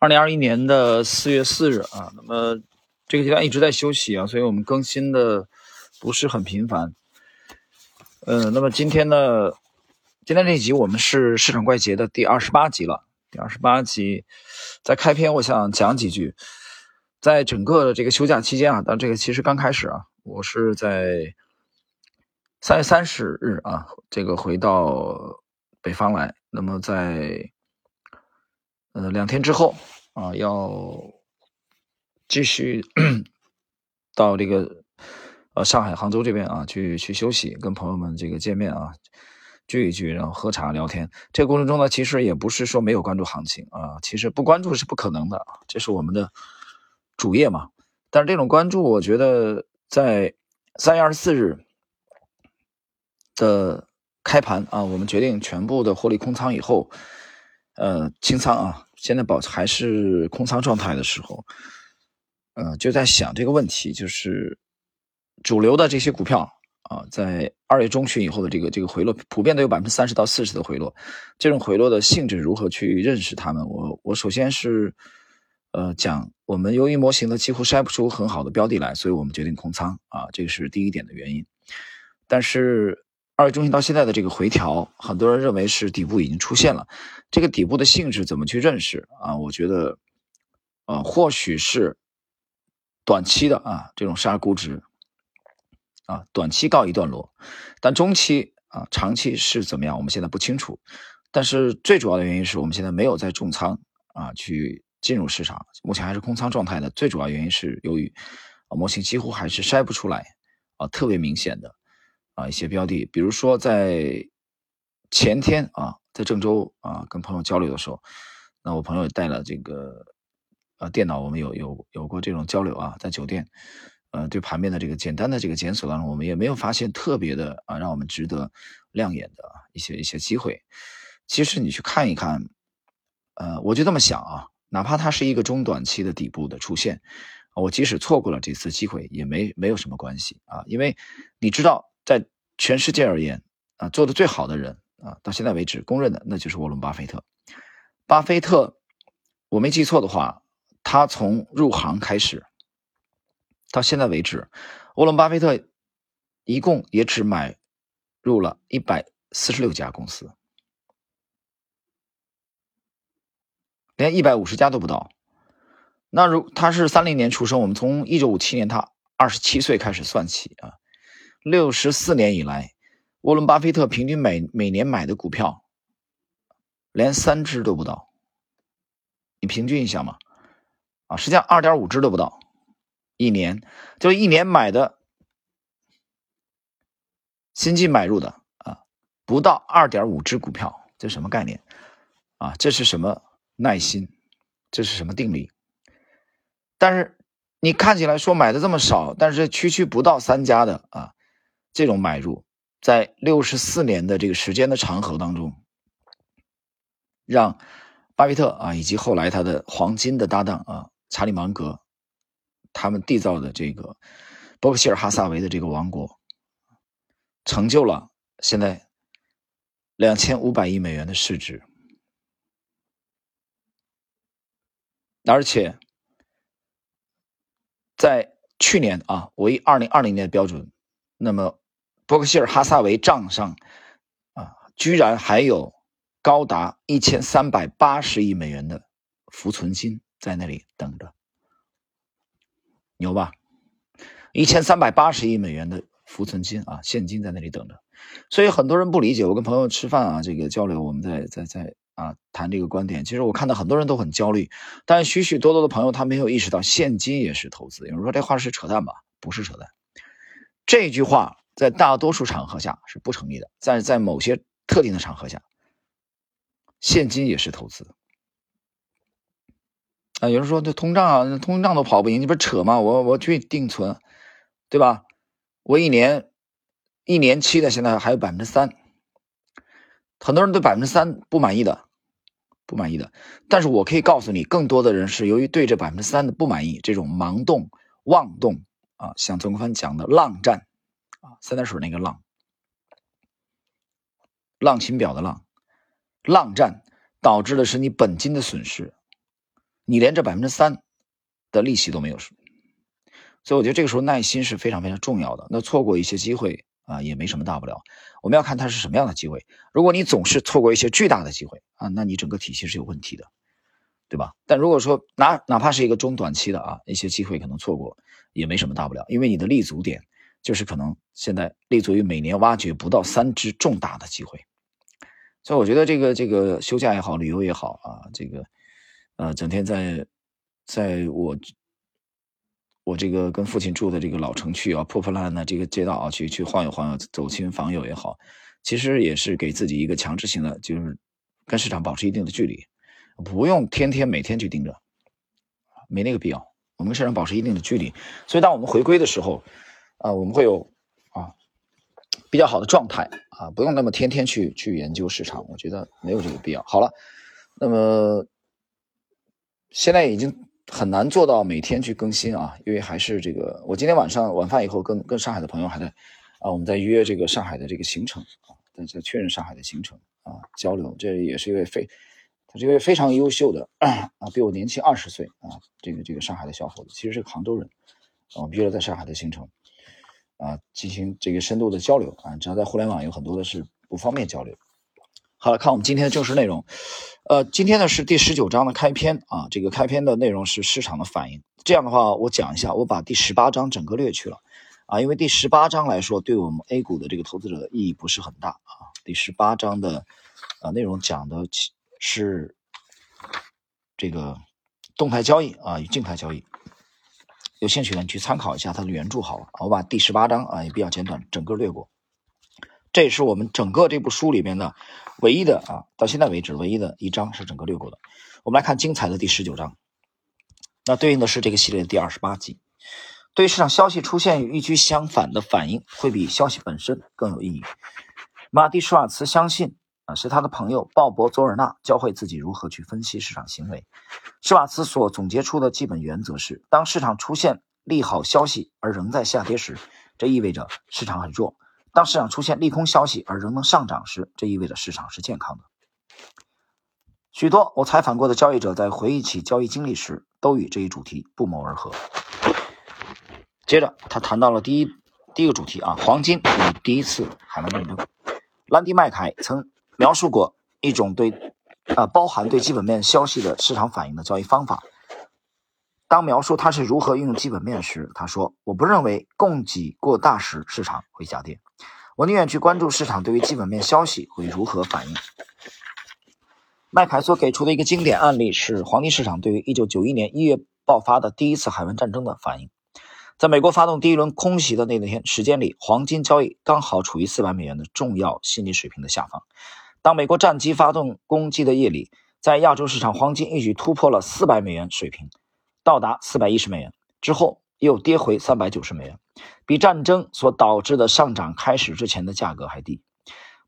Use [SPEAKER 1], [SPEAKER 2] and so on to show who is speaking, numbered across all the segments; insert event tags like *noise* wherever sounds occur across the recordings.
[SPEAKER 1] 二零二一年的四月四日啊，那么这个阶段一直在休息啊，所以我们更新的不是很频繁。嗯，那么今天呢，今天这一集我们是市场怪杰的第二十八集了。第二十八集在开篇，我想讲几句。在整个的这个休假期间啊，但这个其实刚开始啊，我是在三月三十日啊，这个回到北方来。那么在呃，两天之后啊，要继续 *clears throat* 到这个呃上海、杭州这边啊，去去休息，跟朋友们这个见面啊，聚一聚，然后喝茶聊天。这个过程中呢，其实也不是说没有关注行情啊，其实不关注是不可能的，这是我们的主业嘛。但是这种关注，我觉得在三月二十四日的开盘啊，我们决定全部的获利空仓以后。呃，清仓啊，现在保还是空仓状态的时候，呃，就在想这个问题，就是主流的这些股票啊，在二月中旬以后的这个这个回落，普遍都有百分之三十到四十的回落，这种回落的性质如何去认识它们？我我首先是呃讲，我们由于模型的几乎筛不出很好的标的来，所以我们决定空仓啊，这个是第一点的原因，但是。二月中旬到现在的这个回调，很多人认为是底部已经出现了。这个底部的性质怎么去认识啊？我觉得，呃，或许是短期的啊，这种杀估值啊，短期告一段落。但中期啊，长期是怎么样？我们现在不清楚。但是最主要的原因是我们现在没有在重仓啊，去进入市场，目前还是空仓状态的。最主要原因是由于啊，模型几乎还是筛不出来啊，特别明显的。啊，一些标的，比如说在前天啊，在郑州啊，跟朋友交流的时候，那我朋友带了这个呃电脑，我们有有有过这种交流啊，在酒店，呃，对盘面的这个简单的这个检索当中，我们也没有发现特别的啊，让我们值得亮眼的一些一些机会。其实你去看一看，呃，我就这么想啊，哪怕它是一个中短期的底部的出现，我即使错过了这次机会，也没没有什么关系啊，因为你知道。在全世界而言，啊，做的最好的人啊，到现在为止公认的，那就是沃伦·巴菲特。巴菲特，我没记错的话，他从入行开始到现在为止，沃伦·巴菲特一共也只买入了一百四十六家公司，连一百五十家都不到。那如他是三零年出生，我们从一九五七年他二十七岁开始算起啊。六十四年以来，沃伦·巴菲特平均每每年买的股票，连三只都不到。你平均一下嘛，啊，实际上二点五只都不到，一年就一年买的，新进买入的啊，不到二点五只股票，这什么概念？啊，这是什么耐心？这是什么定力？但是你看起来说买的这么少，但是区区不到三家的啊。这种买入，在六十四年的这个时间的长河当中，让巴菲特啊以及后来他的黄金的搭档啊查理芒格，他们缔造的这个伯克希尔哈萨维的这个王国，成就了现在两千五百亿美元的市值，而且在去年啊，我以二零二零年的标准，那么。伯克希尔哈萨维账上，啊，居然还有高达一千三百八十亿美元的浮存金在那里等着，牛吧？一千三百八十亿美元的浮存金啊，现金在那里等着。所以很多人不理解，我跟朋友吃饭啊，这个交流，我们在在在啊谈这个观点。其实我看到很多人都很焦虑，但许许多多的朋友他没有意识到，现金也是投资。有人说这话是扯淡吧？不是扯淡，这句话。在大多数场合下是不成立的，但是在某些特定的场合下，现金也是投资。啊，有人说这通胀啊，通胀都跑不赢，你不是扯吗？我我去定存，对吧？我一年一年期的现在还有百分之三，很多人对百分之三不满意的，不满意的。但是我可以告诉你，更多的人是由于对这百分之三的不满意，这种盲动、妄动啊，像曾国藩讲的浪战。啊，三点水那个浪，浪琴表的浪，浪战导致的是你本金的损失，你连这百分之三的利息都没有所以我觉得这个时候耐心是非常非常重要的。那错过一些机会啊，也没什么大不了。我们要看它是什么样的机会。如果你总是错过一些巨大的机会啊，那你整个体系是有问题的，对吧？但如果说哪哪怕是一个中短期的啊，一些机会可能错过也没什么大不了，因为你的立足点就是可能现在立足于每年挖掘不到三只重大的机会。所以我觉得这个这个休假也好，旅游也好啊，这个呃，整天在在我。我这个跟父亲住的这个老城区啊，破破烂烂的这个街道啊，去去晃悠晃悠，走亲访友也好，其实也是给自己一个强制性的，就是跟市场保持一定的距离，不用天天每天去盯着，没那个必要。我们跟市场保持一定的距离，所以当我们回归的时候，啊，我们会有啊比较好的状态啊，不用那么天天去去研究市场，我觉得没有这个必要。好了，那么现在已经。很难做到每天去更新啊，因为还是这个，我今天晚上晚饭以后跟跟上海的朋友还在啊，我们在约这个上海的这个行程啊，在在确认上海的行程啊，交流。这也是一位非，他是一位非常优秀的 *clears throat* 啊，比我年轻二十岁啊，这个这个上海的小伙子，其实是个杭州人啊，我们约了在上海的行程啊，进行这个深度的交流啊，只要在互联网有很多的是不方便交流。好了，看我们今天的正式内容。呃，今天呢是第十九章的开篇啊，这个开篇的内容是市场的反应。这样的话，我讲一下，我把第十八章整个略去了啊，因为第十八章来说，对我们 A 股的这个投资者的意义不是很大啊。第十八章的啊内容讲的是这个动态交易啊与静态交易，有兴趣的你去参考一下它的原著好了。我把第十八章啊也比较简短，整个略过。这也是我们整个这部书里面的唯一的啊，到现在为止唯一的一章是整个略过的。我们来看精彩的第十九章，那对应的是这个系列的第二十八集。对于市场消息出现与预期相反的反应，会比消息本身更有意义。马蒂舒尔茨相信是他的朋友鲍勃佐尔纳教会自己如何去分析市场行为。施瓦茨所总结出的基本原则是：当市场出现利好消息而仍在下跌时，这意味着市场很弱。当市场出现利空消息而仍能上涨时，这意味着市场是健康的。许多我采访过的交易者在回忆起交易经历时，都与这一主题不谋而合。接着，他谈到了第一第一个主题啊，黄金与第一次海湾战争。兰迪麦凯曾描述过一种对啊包含对基本面消息的市场反应的交易方法。当描述他是如何运用基本面时，他说：“我不认为供给过大时市场会下跌。”我宁愿去关注市场对于基本面消息会如何反应。麦凯所给出的一个经典案例是黄金市场对于1991年1月爆发的第一次海湾战争的反应。在美国发动第一轮空袭的那天时间里，黄金交易刚好处于400美元的重要心理水平的下方。当美国战机发动攻击的夜里，在亚洲市场，黄金一举突破了400美元水平，到达410美元之后。又跌回三百九十美元，比战争所导致的上涨开始之前的价格还低。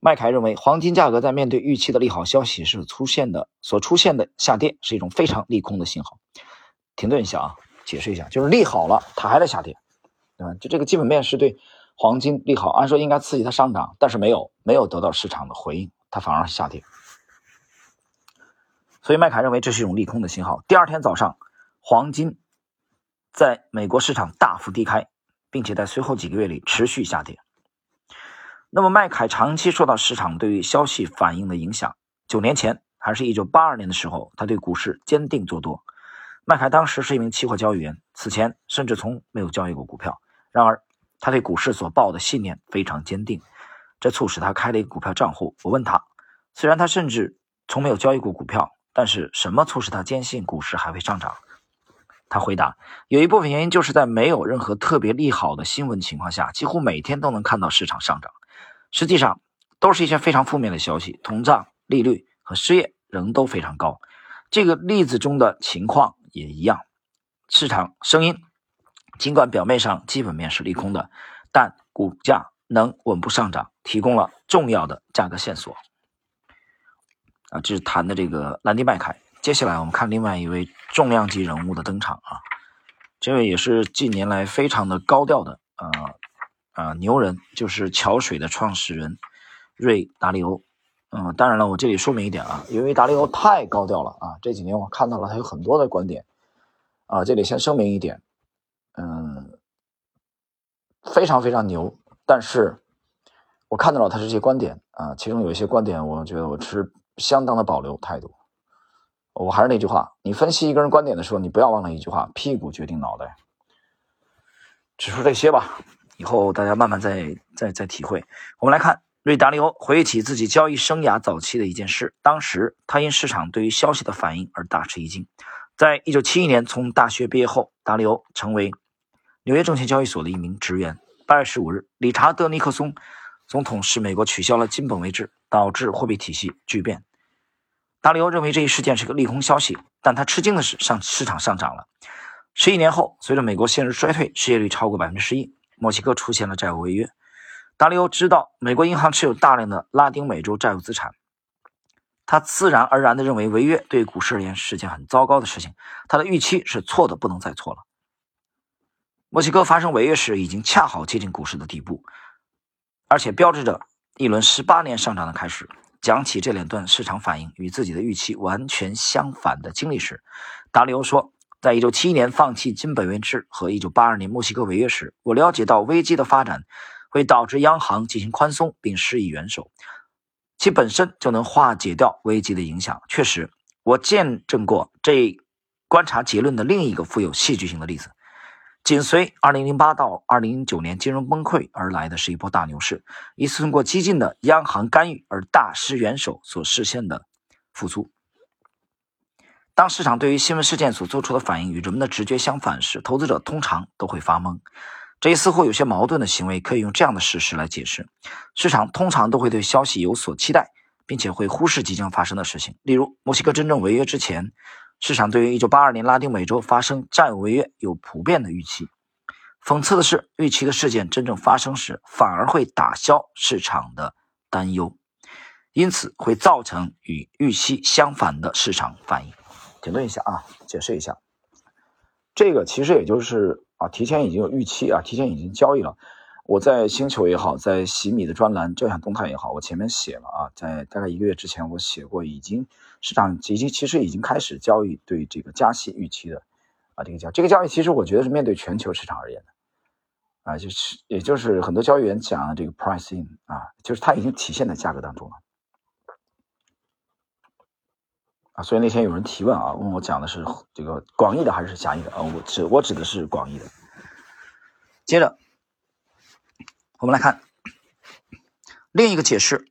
[SPEAKER 1] 麦凯认为，黄金价格在面对预期的利好消息时出现的所出现的下跌是一种非常利空的信号。停顿一下啊，解释一下，就是利好了，它还在下跌，对吧？就这个基本面是对黄金利好，按说应该刺激它上涨，但是没有，没有得到市场的回应，它反而下跌。所以麦凯认为这是一种利空的信号。第二天早上，黄金。在美国市场大幅低开，并且在随后几个月里持续下跌。那么，麦凯长期受到市场对于消息反应的影响。九年前，还是一九八二年的时候，他对股市坚定做多。麦凯当时是一名期货交易员，此前甚至从没有交易过股票。然而，他对股市所抱的信念非常坚定，这促使他开了一个股票账户。我问他，虽然他甚至从没有交易过股票，但是什么促使他坚信股市还会上涨？他回答：“有一部分原因就是在没有任何特别利好的新闻情况下，几乎每天都能看到市场上涨。实际上，都是一些非常负面的消息，通胀、利率和失业仍都非常高。这个例子中的情况也一样。市场声音尽管表面上基本面是利空的，但股价能稳步上涨，提供了重要的价格线索。”啊，这是谈的这个兰迪麦凯。接下来我们看另外一位重量级人物的登场啊，这位也是近年来非常的高调的啊啊牛人，就是桥水的创始人瑞达利欧嗯，当然了，我这里说明一点啊，因为达利欧太高调了啊，这几年我看到了他有很多的观点啊，这里先声明一点，嗯，非常非常牛，但是我看到了他这些观点啊，其中有一些观点，我觉得我持相当的保留态度。我还是那句话，你分析一个人观点的时候，你不要忘了一句话：屁股决定脑袋。只说这些吧，以后大家慢慢再再再体会。我们来看瑞达利欧回忆起自己交易生涯早期的一件事。当时他因市场对于消息的反应而大吃一惊。在一九七一年从大学毕业后，达利欧成为纽约证券交易所的一名职员。八月十五日，理查德尼克松总统使美国取消了金本位制，导致货币体系巨变。达里欧认为这一事件是个利空消息，但他吃惊的是，上市场上涨了。十一年后，随着美国陷入衰退，失业率超过百分之十一，墨西哥出现了债务违约。达里欧知道美国银行持有大量的拉丁美洲债务资产，他自然而然地认为违约对股市而言是件很糟糕的事情。他的预期是错的，不能再错了。墨西哥发生违约时，已经恰好接近股市的底部，而且标志着一轮十八年上涨的开始。讲起这两段市场反应与自己的预期完全相反的经历时，达里欧说：“在1971年放弃金本位制和1982年墨西哥违约时，我了解到危机的发展会导致央行进行宽松并施以援手，其本身就能化解掉危机的影响。确实，我见证过这观察结论的另一个富有戏剧性的例子。”紧随2008到2009年金融崩溃而来的是一波大牛市，一次通过激进的央行干预而大施援手所实现的复苏。当市场对于新闻事件所做出的反应与人们的直觉相反时，投资者通常都会发懵。这一似乎有些矛盾的行为可以用这样的事实来解释：市场通常都会对消息有所期待，并且会忽视即将发生的事情。例如，墨西哥真正违约之前。市场对于1982年拉丁美洲发生债务违约有普遍的预期。讽刺的是，预期的事件真正发生时，反而会打消市场的担忧，因此会造成与预期相反的市场反应。停顿一下啊，解释一下，这个其实也就是啊，提前已经有预期啊，提前已经交易了。我在星球也好，在洗米的专栏、正向动态也好，我前面写了啊，在大概一个月之前，我写过，已经市场已经其实已经开始交易对这个加息预期的啊，这个交这个交易其实我觉得是面对全球市场而言的啊，就是也就是很多交易员讲的这个 price in 啊，就是它已经体现在价格当中了啊，所以那天有人提问啊，问我讲的是这个广义的还是狭义的啊，我指我指的是广义的，接着。我们来看另一个解释，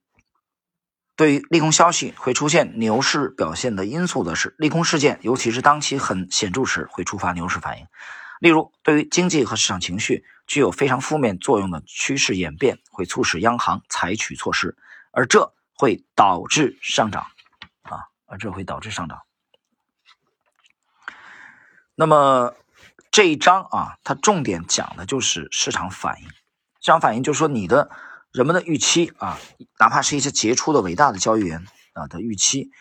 [SPEAKER 1] 对于利空消息会出现牛市表现的因素的是，利空事件尤其是当其很显著时会触发牛市反应。例如，对于经济和市场情绪具有非常负面作用的趋势演变，会促使央行采取措施，而这会导致上涨。啊，而这会导致上涨。那么这一章啊，它重点讲的就是市场反应。市场反应就是说，你的人们的预期啊，哪怕是一些杰出的、伟大的交易员啊的预期，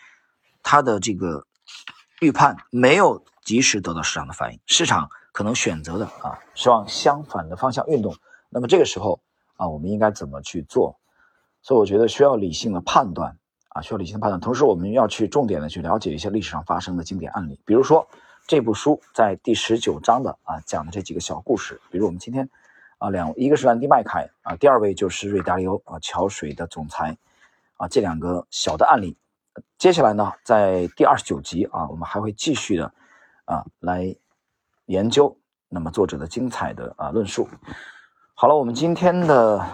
[SPEAKER 1] 他的这个预判没有及时得到市场的反应，市场可能选择的啊是往相反的方向运动。那么这个时候啊，我们应该怎么去做？所以我觉得需要理性的判断啊，需要理性的判断。同时，我们要去重点的去了解一些历史上发生的经典案例，比如说这部书在第十九章的啊讲的这几个小故事，比如我们今天。啊，两一个是兰迪麦凯啊，第二位就是瑞达利欧啊，桥水的总裁啊，这两个小的案例。接下来呢，在第二十九集啊，我们还会继续的啊来研究那么作者的精彩的啊论述。好了，我们今天的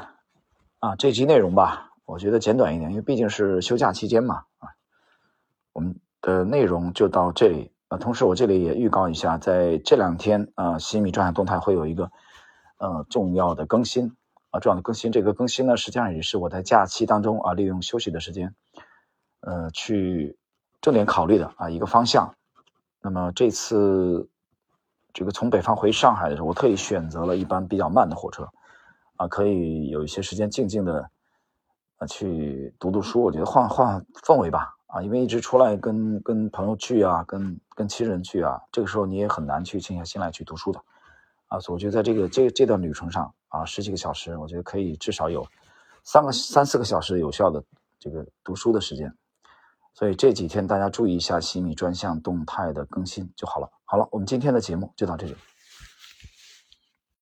[SPEAKER 1] 啊这集内容吧，我觉得简短一点，因为毕竟是休假期间嘛啊，我们的内容就到这里啊。同时，我这里也预告一下，在这两天啊，新米专项动态会有一个。呃，重要的更新啊，重要的更新。这个更新呢，实际上也是我在假期当中啊，利用休息的时间，呃，去重点考虑的啊一个方向。那么这次这个从北方回上海的时候，我特意选择了一班比较慢的火车啊，可以有一些时间静静的啊去读读书。我觉得换换氛围吧啊，因为一直出来跟跟朋友聚啊，跟跟亲人聚啊，这个时候你也很难去静下心来去读书的。啊，所以我觉得在这个这这段旅程上啊，十几个小时，我觉得可以至少有三个三四个小时有效的这个读书的时间。所以这几天大家注意一下西米专项动态的更新就好了。好了，我们今天的节目就到这里。